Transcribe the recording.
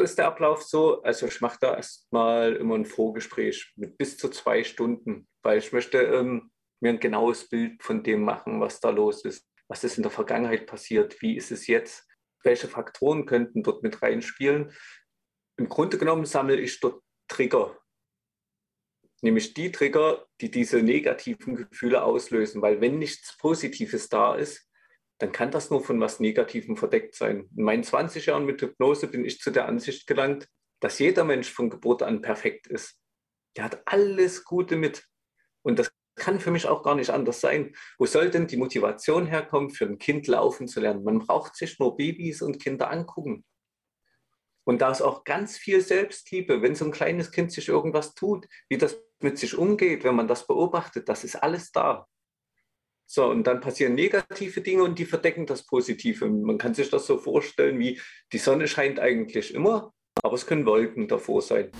ist der Ablauf so, also ich mache da erstmal immer ein Vorgespräch mit bis zu zwei Stunden, weil ich möchte ähm, mir ein genaues Bild von dem machen, was da los ist. Was ist in der Vergangenheit passiert? Wie ist es jetzt? Welche Faktoren könnten dort mit reinspielen? Im Grunde genommen sammle ich dort Trigger, nämlich die Trigger, die diese negativen Gefühle auslösen, weil wenn nichts Positives da ist, dann kann das nur von was Negativem verdeckt sein. In meinen 20 Jahren mit Hypnose bin ich zu der Ansicht gelangt, dass jeder Mensch von Geburt an perfekt ist. Der hat alles Gute mit. Und das kann für mich auch gar nicht anders sein. Wo soll denn die Motivation herkommen, für ein Kind laufen zu lernen? Man braucht sich nur Babys und Kinder angucken. Und da ist auch ganz viel Selbstliebe, wenn so ein kleines Kind sich irgendwas tut, wie das mit sich umgeht, wenn man das beobachtet, das ist alles da. So, und dann passieren negative Dinge und die verdecken das Positive. Man kann sich das so vorstellen, wie die Sonne scheint eigentlich immer, aber es können Wolken davor sein.